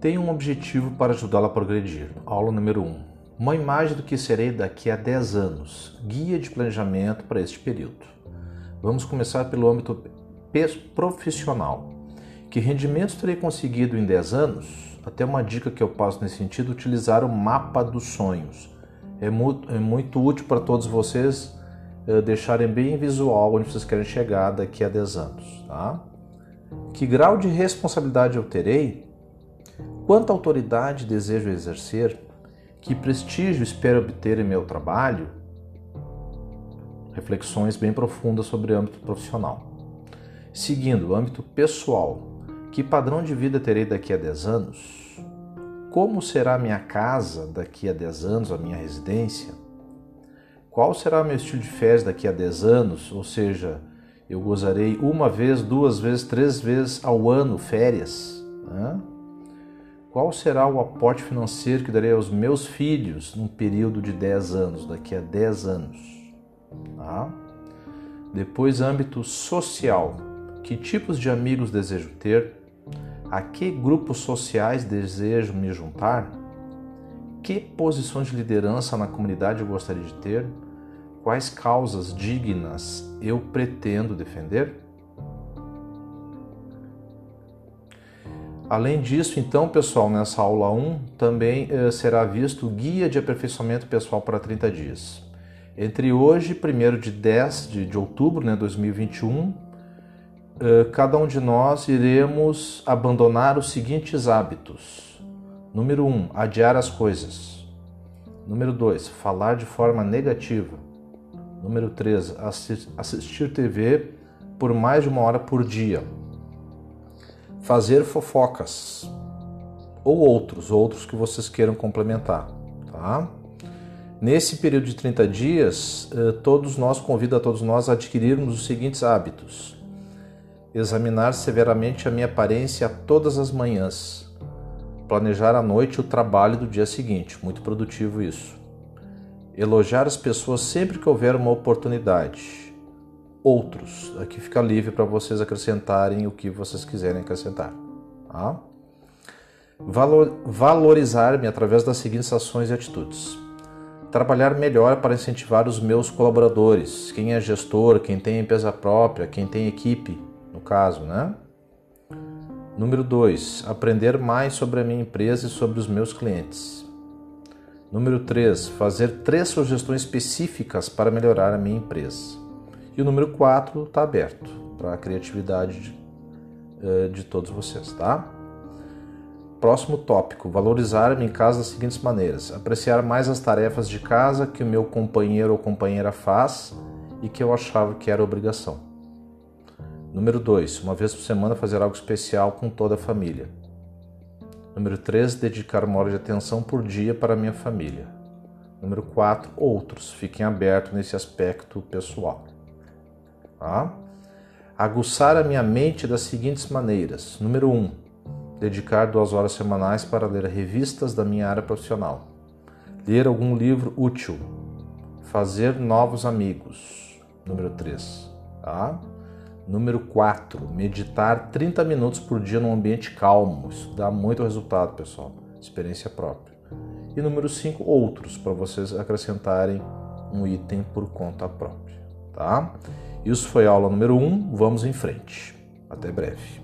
Tenho um objetivo para ajudá-la a progredir. Aula número 1. Uma imagem do que serei daqui a 10 anos. Guia de planejamento para este período. Vamos começar pelo âmbito profissional. Que rendimentos terei conseguido em 10 anos? Até uma dica que eu passo nesse sentido, utilizar o mapa dos sonhos. É muito, é muito útil para todos vocês uh, deixarem bem visual onde vocês querem chegar daqui a 10 anos. Tá? Que grau de responsabilidade eu terei? Quanta autoridade desejo exercer? Que prestígio espero obter em meu trabalho? Reflexões bem profundas sobre âmbito profissional. Seguindo, âmbito pessoal. Que padrão de vida terei daqui a 10 anos? Como será a minha casa daqui a 10 anos, a minha residência? Qual será meu estilo de férias daqui a 10 anos? Ou seja, eu gozarei uma vez, duas vezes, três vezes ao ano férias? Né? Qual será o aporte financeiro que darei aos meus filhos num período de 10 anos, daqui a 10 anos? Tá? Depois, âmbito social. Que tipos de amigos desejo ter? A que grupos sociais desejo me juntar? Que posições de liderança na comunidade eu gostaria de ter? Quais causas dignas eu pretendo defender? Além disso, então, pessoal, nessa aula 1 também eh, será visto o Guia de Aperfeiçoamento Pessoal para 30 dias. Entre hoje, 1 de 10 de, de outubro de né, 2021, eh, cada um de nós iremos abandonar os seguintes hábitos. Número 1, adiar as coisas. Número 2, falar de forma negativa. Número 3, assistir TV por mais de uma hora por dia fazer fofocas ou outros, outros que vocês queiram complementar, tá? Nesse período de 30 dias, eh, todos nós convido a todos nós a adquirirmos os seguintes hábitos: examinar severamente a minha aparência todas as manhãs, planejar à noite o trabalho do dia seguinte, muito produtivo isso. Elogiar as pessoas sempre que houver uma oportunidade outros. Aqui fica livre para vocês acrescentarem o que vocês quiserem acrescentar. Tá? Valor, Valorizar-me através das seguintes ações e atitudes. Trabalhar melhor para incentivar os meus colaboradores, quem é gestor, quem tem empresa própria, quem tem equipe, no caso, né? Número 2. Aprender mais sobre a minha empresa e sobre os meus clientes. Número 3. Fazer três sugestões específicas para melhorar a minha empresa. E o número 4 está aberto para a criatividade de, eh, de todos vocês, tá? Próximo tópico: valorizar-me em casa das seguintes maneiras: apreciar mais as tarefas de casa que o meu companheiro ou companheira faz e que eu achava que era obrigação. Número 2: uma vez por semana fazer algo especial com toda a família. Número 3: dedicar uma hora de atenção por dia para a minha família. Número 4: outros. Fiquem abertos nesse aspecto pessoal. Tá? Aguçar a minha mente das seguintes maneiras. Número 1. Um, dedicar duas horas semanais para ler revistas da minha área profissional. Ler algum livro útil. Fazer novos amigos. Número 3. Tá? Número 4. Meditar 30 minutos por dia num ambiente calmo. Isso dá muito resultado, pessoal. Experiência própria. E número 5. Outros, para vocês acrescentarem um item por conta própria. Tá? Isso foi a aula número 1. Um. Vamos em frente. Até breve.